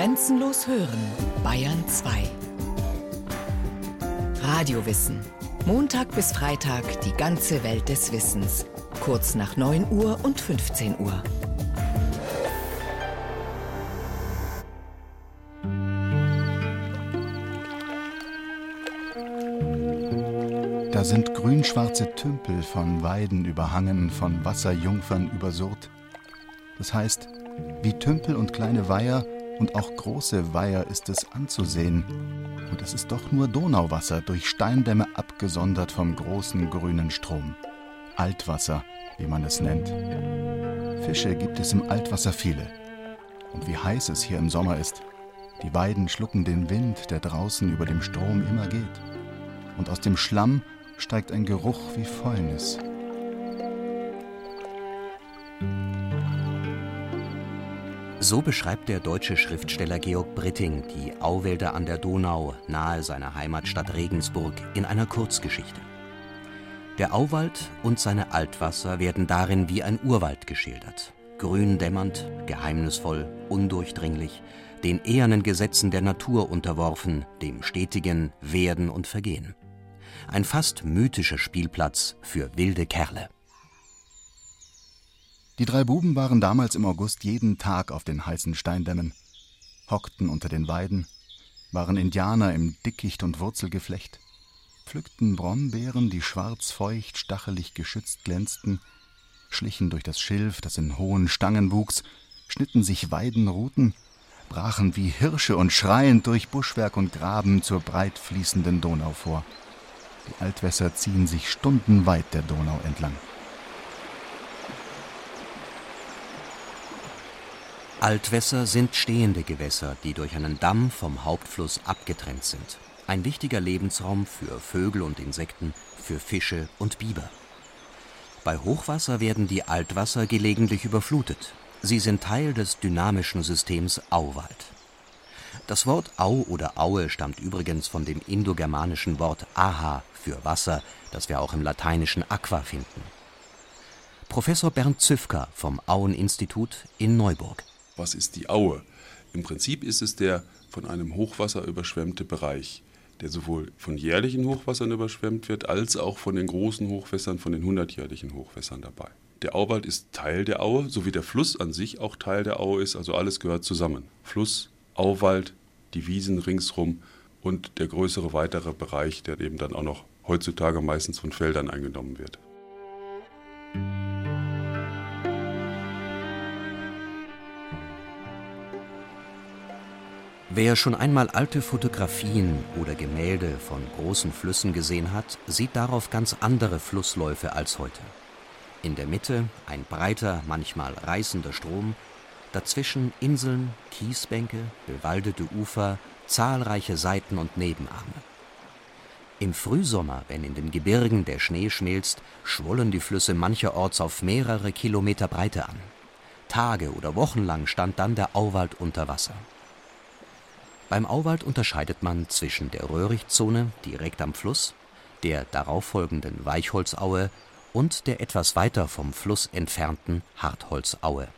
Grenzenlos hören, Bayern 2. Radiowissen. Montag bis Freitag die ganze Welt des Wissens. Kurz nach 9 Uhr und 15 Uhr. Da sind grünschwarze Tümpel von Weiden überhangen, von Wasserjungfern übersurrt. Das heißt, wie Tümpel und kleine Weiher und auch große Weiher ist es anzusehen. Und es ist doch nur Donauwasser, durch Steindämme abgesondert vom großen grünen Strom. Altwasser, wie man es nennt. Fische gibt es im Altwasser viele. Und wie heiß es hier im Sommer ist. Die Weiden schlucken den Wind, der draußen über dem Strom immer geht. Und aus dem Schlamm steigt ein Geruch wie Fäulnis. So beschreibt der deutsche Schriftsteller Georg Britting die Auwälder an der Donau nahe seiner Heimatstadt Regensburg in einer Kurzgeschichte. Der Auwald und seine Altwasser werden darin wie ein Urwald geschildert. Grün dämmernd, geheimnisvoll, undurchdringlich, den ehernen Gesetzen der Natur unterworfen, dem stetigen Werden und Vergehen. Ein fast mythischer Spielplatz für wilde Kerle. Die drei Buben waren damals im August jeden Tag auf den heißen Steindämmen, hockten unter den Weiden, waren Indianer im Dickicht und Wurzelgeflecht, pflückten Brombeeren, die schwarzfeucht, stachelig geschützt glänzten, schlichen durch das Schilf, das in hohen Stangen wuchs, schnitten sich Weidenruten, brachen wie Hirsche und schreiend durch Buschwerk und Graben zur breit fließenden Donau vor. Die Altwässer ziehen sich stundenweit der Donau entlang. Altwässer sind stehende Gewässer, die durch einen Damm vom Hauptfluss abgetrennt sind. Ein wichtiger Lebensraum für Vögel und Insekten, für Fische und Biber. Bei Hochwasser werden die Altwasser gelegentlich überflutet. Sie sind Teil des dynamischen Systems Auwald. Das Wort Au oder Aue stammt übrigens von dem indogermanischen Wort aha für Wasser, das wir auch im lateinischen aqua finden. Professor Bernd Züfker vom Aueninstitut in Neuburg was ist die Aue? Im Prinzip ist es der von einem Hochwasser überschwemmte Bereich, der sowohl von jährlichen Hochwassern überschwemmt wird, als auch von den großen Hochwässern, von den hundertjährlichen Hochwässern dabei. Der Auwald ist Teil der Aue, so wie der Fluss an sich auch Teil der Aue ist, also alles gehört zusammen. Fluss, Auwald, die Wiesen ringsrum und der größere weitere Bereich, der eben dann auch noch heutzutage meistens von Feldern eingenommen wird. Wer schon einmal alte Fotografien oder Gemälde von großen Flüssen gesehen hat, sieht darauf ganz andere Flussläufe als heute. In der Mitte ein breiter, manchmal reißender Strom, dazwischen Inseln, Kiesbänke, bewaldete Ufer, zahlreiche Seiten- und Nebenarme. Im Frühsommer, wenn in den Gebirgen der Schnee schmilzt, schwollen die Flüsse mancherorts auf mehrere Kilometer Breite an. Tage oder Wochen lang stand dann der Auwald unter Wasser beim Auwald unterscheidet man zwischen der Röhrichtzone direkt am Fluss, der darauffolgenden Weichholzaue und der etwas weiter vom Fluss entfernten Hartholzaue.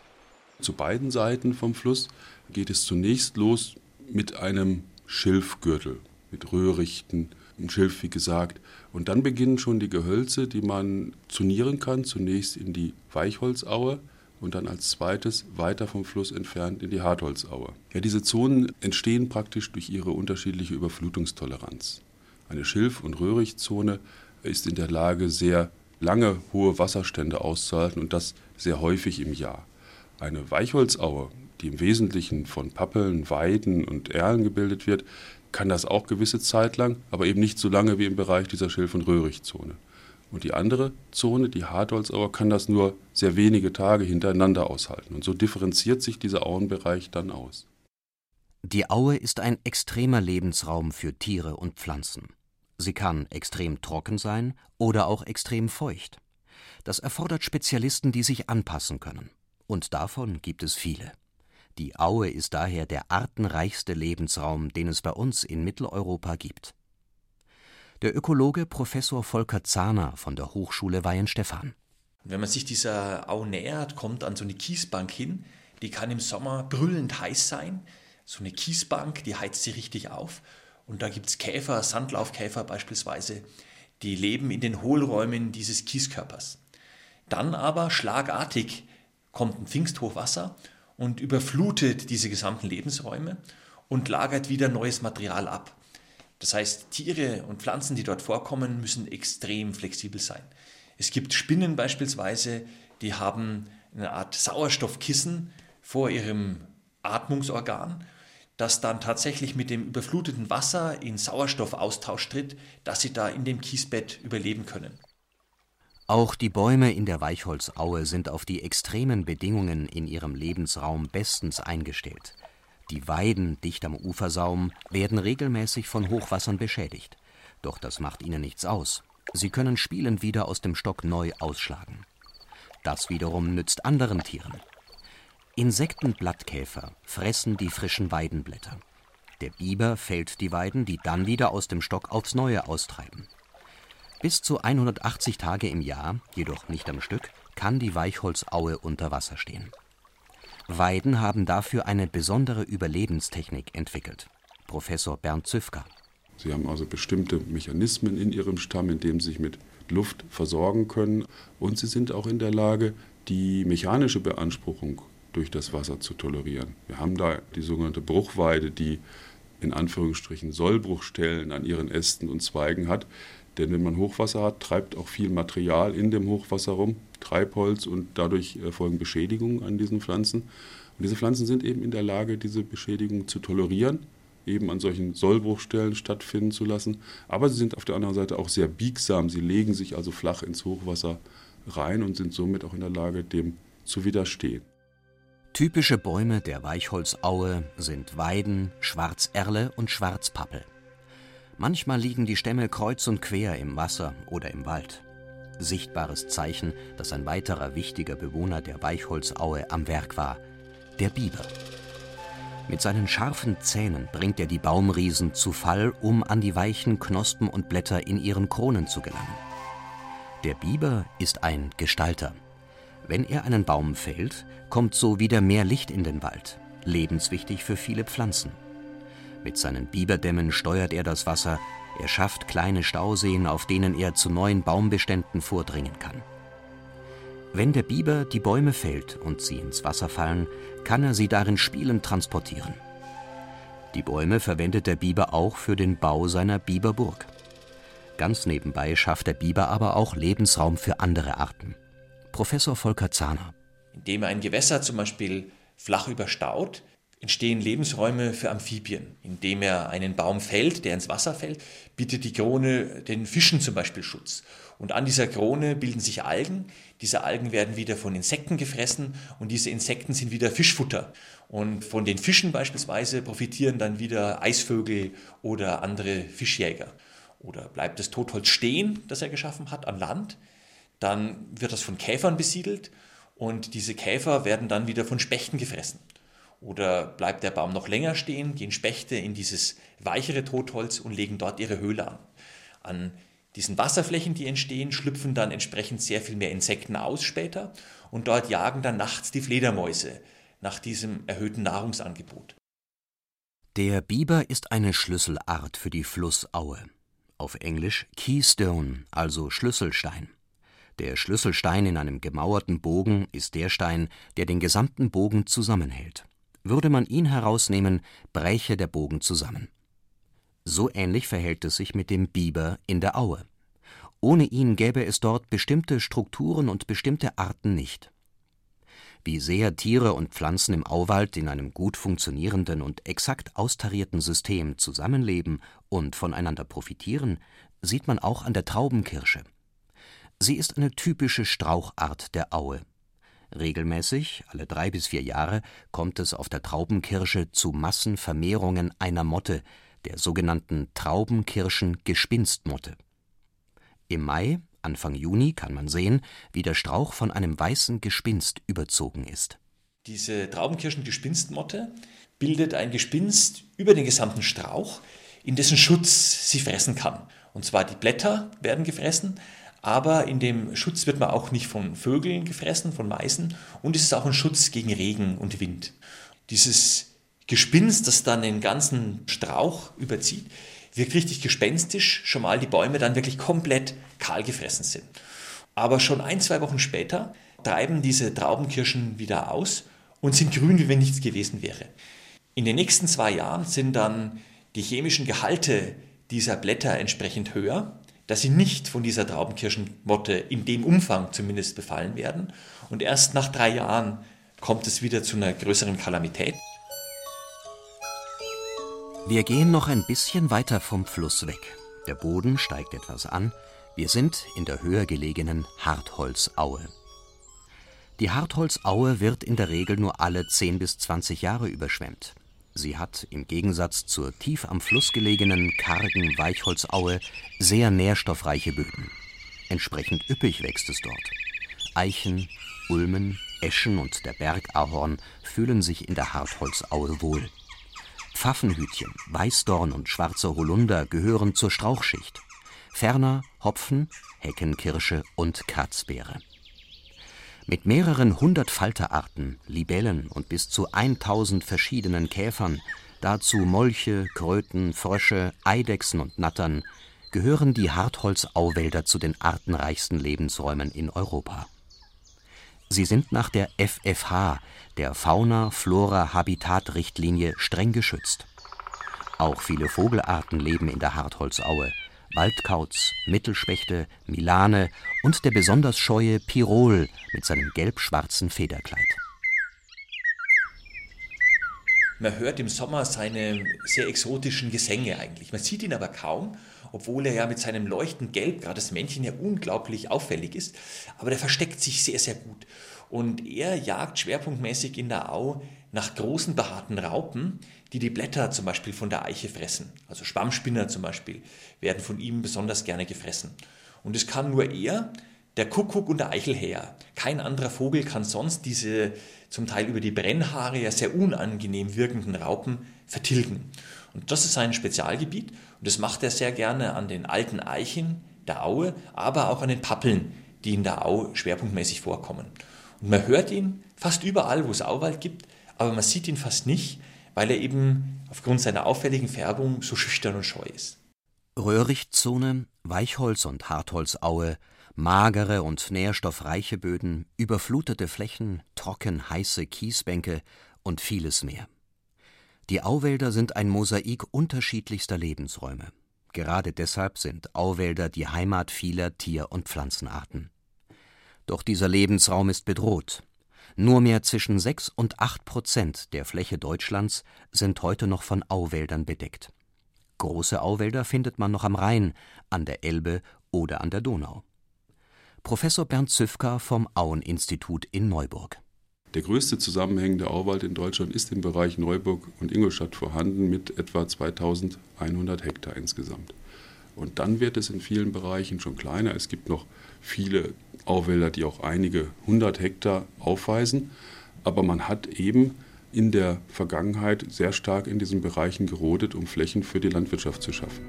Zu beiden Seiten vom Fluss geht es zunächst los mit einem Schilfgürtel, mit Röhrichten, ein Schilf wie gesagt. Und dann beginnen schon die Gehölze, die man zunieren kann, zunächst in die Weichholzaue, und dann als zweites weiter vom Fluss entfernt in die Hartholzaue. Ja, diese Zonen entstehen praktisch durch ihre unterschiedliche Überflutungstoleranz. Eine Schilf- und Röhrichtzone ist in der Lage, sehr lange hohe Wasserstände auszuhalten und das sehr häufig im Jahr. Eine Weichholzaue, die im Wesentlichen von Pappeln, Weiden und Erlen gebildet wird, kann das auch gewisse Zeit lang, aber eben nicht so lange wie im Bereich dieser Schilf- und Röhrichtzone. Und die andere Zone, die Hartholzauer, kann das nur sehr wenige Tage hintereinander aushalten. Und so differenziert sich dieser Auenbereich dann aus. Die Aue ist ein extremer Lebensraum für Tiere und Pflanzen. Sie kann extrem trocken sein oder auch extrem feucht. Das erfordert Spezialisten, die sich anpassen können. Und davon gibt es viele. Die Aue ist daher der artenreichste Lebensraum, den es bei uns in Mitteleuropa gibt. Der Ökologe Professor Volker Zahner von der Hochschule Weihenstephan. Wenn man sich dieser Au nähert, kommt an so eine Kiesbank hin, die kann im Sommer brüllend heiß sein, so eine Kiesbank, die heizt sie richtig auf. Und da gibt es Käfer, Sandlaufkäfer beispielsweise, die leben in den Hohlräumen dieses Kieskörpers. Dann aber schlagartig kommt ein Pfingsthochwasser und überflutet diese gesamten Lebensräume und lagert wieder neues Material ab. Das heißt, Tiere und Pflanzen, die dort vorkommen, müssen extrem flexibel sein. Es gibt Spinnen beispielsweise, die haben eine Art Sauerstoffkissen vor ihrem Atmungsorgan, das dann tatsächlich mit dem überfluteten Wasser in Sauerstoffaustausch tritt, dass sie da in dem Kiesbett überleben können. Auch die Bäume in der Weichholzaue sind auf die extremen Bedingungen in ihrem Lebensraum bestens eingestellt. Die Weiden dicht am Ufersaum werden regelmäßig von Hochwassern beschädigt. Doch das macht ihnen nichts aus. Sie können spielend wieder aus dem Stock neu ausschlagen. Das wiederum nützt anderen Tieren. Insektenblattkäfer fressen die frischen Weidenblätter. Der Biber fällt die Weiden, die dann wieder aus dem Stock aufs Neue austreiben. Bis zu 180 Tage im Jahr, jedoch nicht am Stück, kann die Weichholzaue unter Wasser stehen. Weiden haben dafür eine besondere Überlebenstechnik entwickelt. Professor Bernd Züfka. Sie haben also bestimmte Mechanismen in ihrem Stamm, in dem sie sich mit Luft versorgen können. Und sie sind auch in der Lage, die mechanische Beanspruchung durch das Wasser zu tolerieren. Wir haben da die sogenannte Bruchweide, die in Anführungsstrichen Sollbruchstellen an ihren Ästen und Zweigen hat. Denn wenn man Hochwasser hat, treibt auch viel Material in dem Hochwasser rum, Treibholz und dadurch erfolgen Beschädigungen an diesen Pflanzen. Und diese Pflanzen sind eben in der Lage, diese Beschädigungen zu tolerieren, eben an solchen Sollbruchstellen stattfinden zu lassen. Aber sie sind auf der anderen Seite auch sehr biegsam. Sie legen sich also flach ins Hochwasser rein und sind somit auch in der Lage, dem zu widerstehen. Typische Bäume der Weichholzaue sind Weiden, Schwarzerle und Schwarzpappel. Manchmal liegen die Stämme kreuz und quer im Wasser oder im Wald. Sichtbares Zeichen, dass ein weiterer wichtiger Bewohner der Weichholzaue am Werk war, der Biber. Mit seinen scharfen Zähnen bringt er die Baumriesen zu Fall, um an die weichen Knospen und Blätter in ihren Kronen zu gelangen. Der Biber ist ein Gestalter. Wenn er einen Baum fällt, kommt so wieder mehr Licht in den Wald, lebenswichtig für viele Pflanzen. Mit seinen Biberdämmen steuert er das Wasser, er schafft kleine Stauseen, auf denen er zu neuen Baumbeständen vordringen kann. Wenn der Biber die Bäume fällt und sie ins Wasser fallen, kann er sie darin spielend transportieren. Die Bäume verwendet der Biber auch für den Bau seiner Biberburg. Ganz nebenbei schafft der Biber aber auch Lebensraum für andere Arten. Professor Volker Zahner. Indem ein Gewässer zum Beispiel flach überstaut, entstehen Lebensräume für Amphibien. Indem er einen Baum fällt, der ins Wasser fällt, bietet die Krone den Fischen zum Beispiel Schutz. Und an dieser Krone bilden sich Algen. Diese Algen werden wieder von Insekten gefressen und diese Insekten sind wieder Fischfutter. Und von den Fischen beispielsweise profitieren dann wieder Eisvögel oder andere Fischjäger. Oder bleibt das Totholz stehen, das er geschaffen hat, an Land, dann wird das von Käfern besiedelt und diese Käfer werden dann wieder von Spechten gefressen. Oder bleibt der Baum noch länger stehen, gehen Spechte in dieses weichere Totholz und legen dort ihre Höhle an. An diesen Wasserflächen, die entstehen, schlüpfen dann entsprechend sehr viel mehr Insekten aus später und dort jagen dann nachts die Fledermäuse nach diesem erhöhten Nahrungsangebot. Der Biber ist eine Schlüsselart für die Flussaue. Auf Englisch Keystone, also Schlüsselstein. Der Schlüsselstein in einem gemauerten Bogen ist der Stein, der den gesamten Bogen zusammenhält. Würde man ihn herausnehmen, bräche der Bogen zusammen. So ähnlich verhält es sich mit dem Biber in der Aue. Ohne ihn gäbe es dort bestimmte Strukturen und bestimmte Arten nicht. Wie sehr Tiere und Pflanzen im Auwald in einem gut funktionierenden und exakt austarierten System zusammenleben und voneinander profitieren, sieht man auch an der Traubenkirsche. Sie ist eine typische Strauchart der Aue. Regelmäßig, alle drei bis vier Jahre, kommt es auf der Traubenkirsche zu Massenvermehrungen einer Motte, der sogenannten Traubenkirschen-Gespinstmotte. Im Mai, Anfang Juni kann man sehen, wie der Strauch von einem weißen Gespinst überzogen ist. Diese Traubenkirschen-Gespinstmotte bildet ein Gespinst über den gesamten Strauch, in dessen Schutz sie fressen kann. Und zwar die Blätter werden gefressen, aber in dem Schutz wird man auch nicht von Vögeln gefressen, von Meißen und es ist auch ein Schutz gegen Regen und Wind. Dieses Gespinst, das dann den ganzen Strauch überzieht, wirkt richtig gespenstisch, schon mal die Bäume dann wirklich komplett kahl gefressen sind. Aber schon ein, zwei Wochen später treiben diese Traubenkirschen wieder aus und sind grün, wie wenn nichts gewesen wäre. In den nächsten zwei Jahren sind dann die chemischen Gehalte dieser Blätter entsprechend höher, dass sie nicht von dieser Traubenkirschenmotte in dem Umfang zumindest befallen werden. Und erst nach drei Jahren kommt es wieder zu einer größeren Kalamität. Wir gehen noch ein bisschen weiter vom Fluss weg. Der Boden steigt etwas an. Wir sind in der höher gelegenen Hartholzaue. Die Hartholzaue wird in der Regel nur alle 10 bis 20 Jahre überschwemmt. Sie hat im Gegensatz zur tief am Fluss gelegenen kargen Weichholzaue sehr nährstoffreiche Böden. Entsprechend üppig wächst es dort. Eichen, Ulmen, Eschen und der Bergahorn fühlen sich in der Hartholzaue wohl. Pfaffenhütchen, Weißdorn und schwarzer Holunder gehören zur Strauchschicht. Ferner Hopfen, Heckenkirsche und Kratzbeere. Mit mehreren hundert Falterarten, Libellen und bis zu 1000 verschiedenen Käfern, dazu Molche, Kröten, Frösche, Eidechsen und Nattern, gehören die Hartholzauwälder zu den artenreichsten Lebensräumen in Europa. Sie sind nach der FFH, der Fauna-Flora-Habitat-Richtlinie, streng geschützt. Auch viele Vogelarten leben in der Hartholzaue. Waldkauz, Mittelspechte, Milane und der besonders scheue Pirol mit seinem gelb-schwarzen Federkleid. Man hört im Sommer seine sehr exotischen Gesänge eigentlich. Man sieht ihn aber kaum obwohl er ja mit seinem leuchtend Gelb, gerade das Männchen, ja unglaublich auffällig ist. Aber der versteckt sich sehr, sehr gut. Und er jagt schwerpunktmäßig in der Au nach großen behaarten Raupen, die die Blätter zum Beispiel von der Eiche fressen. Also Schwammspinner zum Beispiel werden von ihm besonders gerne gefressen. Und es kann nur er, der Kuckuck und der Eichelhäher. Kein anderer Vogel kann sonst diese zum Teil über die Brennhaare ja sehr unangenehm wirkenden Raupen vertilgen. Und das ist sein Spezialgebiet und das macht er sehr gerne an den alten Eichen der Aue, aber auch an den Pappeln, die in der Au schwerpunktmäßig vorkommen. Man hört ihn fast überall, wo es Auwald gibt, aber man sieht ihn fast nicht, weil er eben aufgrund seiner auffälligen Färbung so schüchtern und scheu ist. Röhrichtzone, Weichholz- und Hartholzaue, magere und nährstoffreiche Böden, überflutete Flächen, trocken heiße Kiesbänke und vieles mehr. Die Auwälder sind ein Mosaik unterschiedlichster Lebensräume. Gerade deshalb sind Auwälder die Heimat vieler Tier- und Pflanzenarten. Doch dieser Lebensraum ist bedroht. Nur mehr zwischen 6 und 8 Prozent der Fläche Deutschlands sind heute noch von Auwäldern bedeckt. Große Auwälder findet man noch am Rhein, an der Elbe oder an der Donau. Professor Bernd Züfka vom Aueninstitut in Neuburg der größte zusammenhängende Auwald in Deutschland ist im Bereich Neuburg und Ingolstadt vorhanden mit etwa 2100 Hektar insgesamt. Und dann wird es in vielen Bereichen schon kleiner. Es gibt noch viele Auwälder, die auch einige hundert Hektar aufweisen. Aber man hat eben in der Vergangenheit sehr stark in diesen Bereichen gerodet, um Flächen für die Landwirtschaft zu schaffen.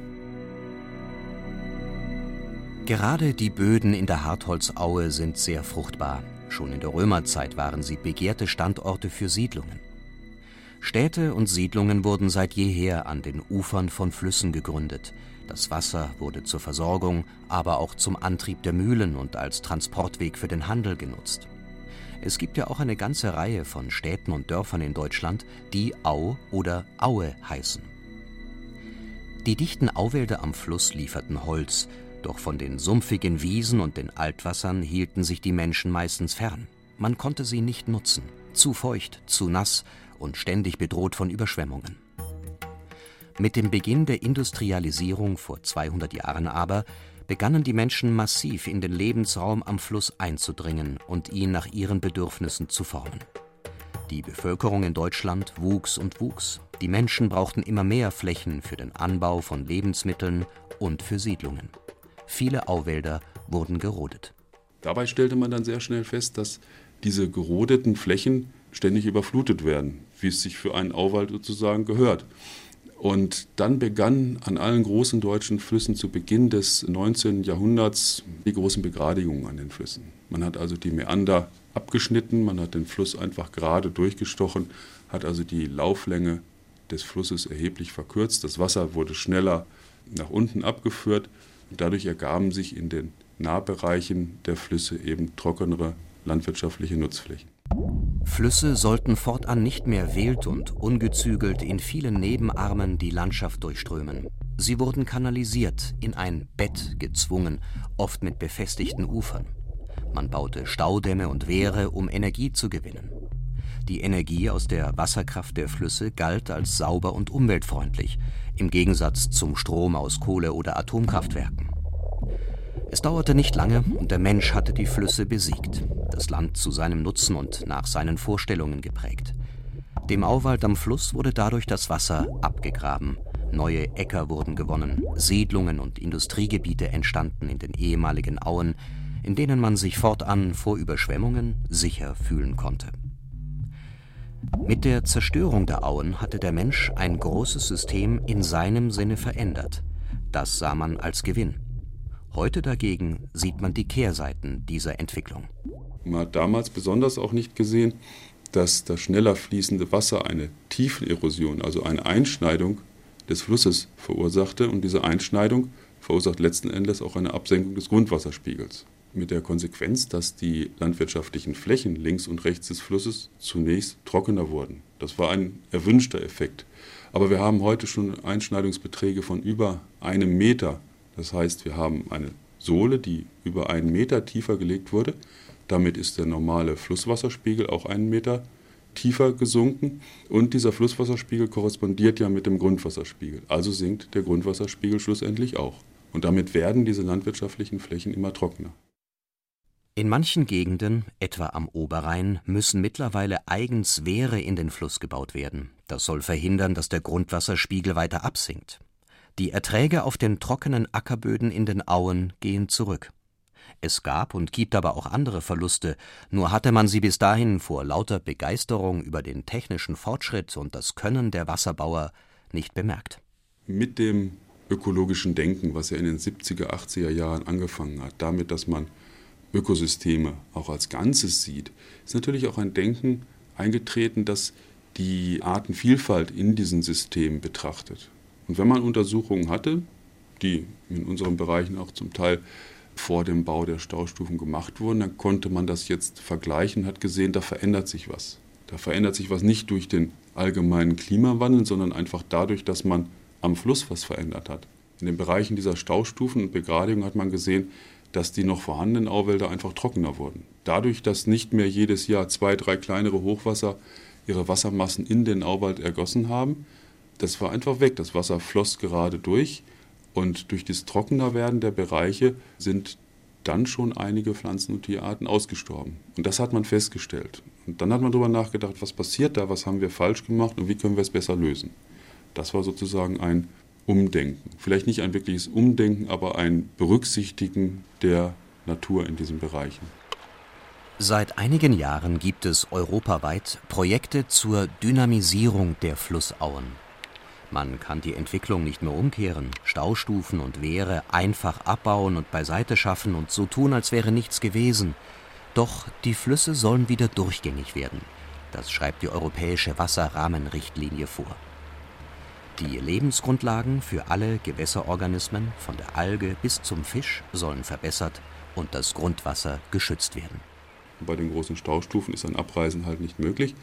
Gerade die Böden in der Hartholzaue sind sehr fruchtbar. Schon in der Römerzeit waren sie begehrte Standorte für Siedlungen. Städte und Siedlungen wurden seit jeher an den Ufern von Flüssen gegründet. Das Wasser wurde zur Versorgung, aber auch zum Antrieb der Mühlen und als Transportweg für den Handel genutzt. Es gibt ja auch eine ganze Reihe von Städten und Dörfern in Deutschland, die Au oder Aue heißen. Die dichten Auwälder am Fluss lieferten Holz, doch von den sumpfigen Wiesen und den Altwassern hielten sich die Menschen meistens fern. Man konnte sie nicht nutzen, zu feucht, zu nass und ständig bedroht von Überschwemmungen. Mit dem Beginn der Industrialisierung vor 200 Jahren aber begannen die Menschen massiv in den Lebensraum am Fluss einzudringen und ihn nach ihren Bedürfnissen zu formen. Die Bevölkerung in Deutschland wuchs und wuchs. Die Menschen brauchten immer mehr Flächen für den Anbau von Lebensmitteln und für Siedlungen. Viele Auwälder wurden gerodet. Dabei stellte man dann sehr schnell fest, dass diese gerodeten Flächen ständig überflutet werden, wie es sich für einen Auwald sozusagen gehört. Und dann begann an allen großen deutschen Flüssen zu Beginn des 19. Jahrhunderts die großen Begradigungen an den Flüssen. Man hat also die Meander abgeschnitten, man hat den Fluss einfach gerade durchgestochen, hat also die Lauflänge des Flusses erheblich verkürzt. Das Wasser wurde schneller nach unten abgeführt und dadurch ergaben sich in den Nahbereichen der Flüsse eben trockenere landwirtschaftliche Nutzflächen. Flüsse sollten fortan nicht mehr wild und ungezügelt in vielen Nebenarmen die Landschaft durchströmen. Sie wurden kanalisiert, in ein Bett gezwungen, oft mit befestigten Ufern. Man baute Staudämme und Wehre, um Energie zu gewinnen. Die Energie aus der Wasserkraft der Flüsse galt als sauber und umweltfreundlich, im Gegensatz zum Strom aus Kohle- oder Atomkraftwerken. Es dauerte nicht lange und der Mensch hatte die Flüsse besiegt, das Land zu seinem Nutzen und nach seinen Vorstellungen geprägt. Dem Auwald am Fluss wurde dadurch das Wasser abgegraben, neue Äcker wurden gewonnen, Siedlungen und Industriegebiete entstanden in den ehemaligen Auen, in denen man sich fortan vor Überschwemmungen sicher fühlen konnte. Mit der Zerstörung der Auen hatte der Mensch ein großes System in seinem Sinne verändert. Das sah man als Gewinn. Heute dagegen sieht man die Kehrseiten dieser Entwicklung. Man hat damals besonders auch nicht gesehen, dass das schneller fließende Wasser eine Tiefenerosion, also eine Einschneidung des Flusses verursachte. Und diese Einschneidung verursacht letzten Endes auch eine Absenkung des Grundwasserspiegels mit der Konsequenz, dass die landwirtschaftlichen Flächen links und rechts des Flusses zunächst trockener wurden. Das war ein erwünschter Effekt. Aber wir haben heute schon Einschneidungsbeträge von über einem Meter. Das heißt, wir haben eine Sohle, die über einen Meter tiefer gelegt wurde. Damit ist der normale Flusswasserspiegel auch einen Meter tiefer gesunken. Und dieser Flusswasserspiegel korrespondiert ja mit dem Grundwasserspiegel. Also sinkt der Grundwasserspiegel schlussendlich auch. Und damit werden diese landwirtschaftlichen Flächen immer trockener. In manchen Gegenden, etwa am Oberrhein, müssen mittlerweile eigens Wehre in den Fluss gebaut werden. Das soll verhindern, dass der Grundwasserspiegel weiter absinkt. Die Erträge auf den trockenen Ackerböden in den Auen gehen zurück. Es gab und gibt aber auch andere Verluste, nur hatte man sie bis dahin vor lauter Begeisterung über den technischen Fortschritt und das Können der Wasserbauer nicht bemerkt. Mit dem ökologischen Denken, was ja in den 70er, 80er Jahren angefangen hat, damit, dass man Ökosysteme auch als Ganzes sieht, ist natürlich auch ein Denken eingetreten, das die Artenvielfalt in diesen Systemen betrachtet. Und wenn man Untersuchungen hatte, die in unseren Bereichen auch zum Teil vor dem Bau der Staustufen gemacht wurden, dann konnte man das jetzt vergleichen, hat gesehen, da verändert sich was. Da verändert sich was nicht durch den allgemeinen Klimawandel, sondern einfach dadurch, dass man am Fluss was verändert hat. In den Bereichen dieser Staustufen und Begradigung hat man gesehen, dass die noch vorhandenen Auwälder einfach trockener wurden. Dadurch, dass nicht mehr jedes Jahr zwei, drei kleinere Hochwasser ihre Wassermassen in den Auwald ergossen haben, das war einfach weg. Das Wasser floss gerade durch und durch das Trockenerwerden der Bereiche sind dann schon einige Pflanzen- und Tierarten ausgestorben. Und das hat man festgestellt. Und dann hat man darüber nachgedacht, was passiert da, was haben wir falsch gemacht und wie können wir es besser lösen. Das war sozusagen ein Umdenken. Vielleicht nicht ein wirkliches Umdenken, aber ein Berücksichtigen der Natur in diesen Bereichen. Seit einigen Jahren gibt es europaweit Projekte zur Dynamisierung der Flussauen. Man kann die Entwicklung nicht mehr umkehren, Staustufen und Wehre einfach abbauen und beiseite schaffen und so tun, als wäre nichts gewesen. Doch die Flüsse sollen wieder durchgängig werden. Das schreibt die Europäische Wasserrahmenrichtlinie vor. Die Lebensgrundlagen für alle Gewässerorganismen, von der Alge bis zum Fisch, sollen verbessert und das Grundwasser geschützt werden. Bei den großen Staustufen ist ein Abreisen halt nicht möglich.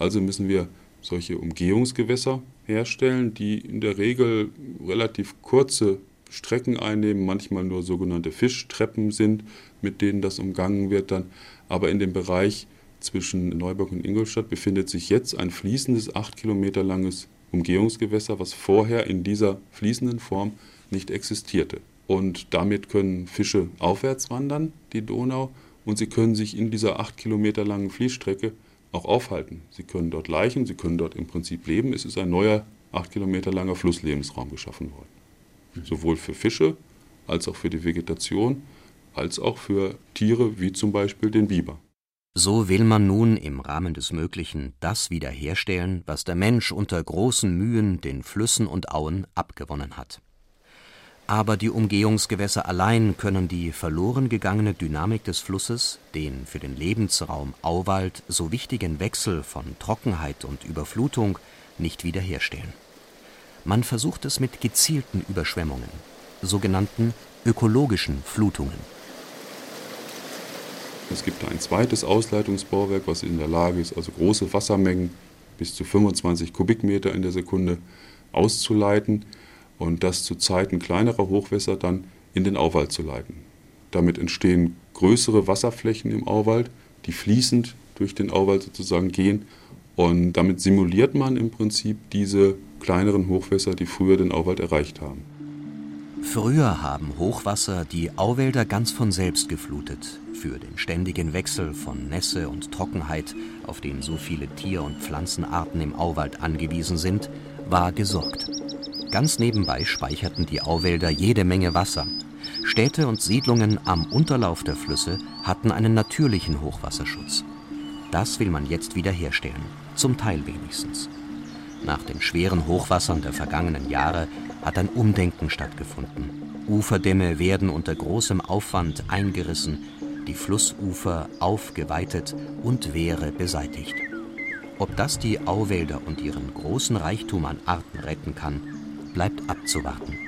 Also müssen wir solche Umgehungsgewässer herstellen, die in der Regel relativ kurze Strecken einnehmen, manchmal nur sogenannte Fischtreppen sind, mit denen das umgangen wird dann. Aber in dem Bereich zwischen Neuburg und Ingolstadt befindet sich jetzt ein fließendes, acht Kilometer langes Umgehungsgewässer, was vorher in dieser fließenden Form nicht existierte. Und damit können Fische aufwärts wandern, die Donau, und sie können sich in dieser acht Kilometer langen Fließstrecke auch aufhalten. Sie können dort laichen, sie können dort im Prinzip leben. Es ist ein neuer acht Kilometer langer Flusslebensraum geschaffen worden. Sowohl für Fische als auch für die Vegetation, als auch für Tiere wie zum Beispiel den Biber. So will man nun im Rahmen des Möglichen das wiederherstellen, was der Mensch unter großen Mühen den Flüssen und Auen abgewonnen hat. Aber die Umgehungsgewässer allein können die verloren gegangene Dynamik des Flusses, den für den Lebensraum Auwald so wichtigen Wechsel von Trockenheit und Überflutung, nicht wiederherstellen. Man versucht es mit gezielten Überschwemmungen, sogenannten ökologischen Flutungen. Es gibt ein zweites Ausleitungsbauwerk, was in der Lage ist, also große Wassermengen bis zu 25 Kubikmeter in der Sekunde auszuleiten und das zu Zeiten kleinerer Hochwässer dann in den Auwald zu leiten. Damit entstehen größere Wasserflächen im Auwald, die fließend durch den Auwald sozusagen gehen und damit simuliert man im Prinzip diese kleineren Hochwässer, die früher den Auwald erreicht haben. Früher haben Hochwasser die Auwälder ganz von selbst geflutet. Für den ständigen Wechsel von Nässe und Trockenheit, auf den so viele Tier- und Pflanzenarten im Auwald angewiesen sind, war gesorgt. Ganz nebenbei speicherten die Auwälder jede Menge Wasser. Städte und Siedlungen am Unterlauf der Flüsse hatten einen natürlichen Hochwasserschutz. Das will man jetzt wiederherstellen, zum Teil wenigstens. Nach den schweren Hochwassern der vergangenen Jahre hat ein Umdenken stattgefunden. Uferdämme werden unter großem Aufwand eingerissen, die Flussufer aufgeweitet und Wehre beseitigt. Ob das die Auwälder und ihren großen Reichtum an Arten retten kann, bleibt abzuwarten.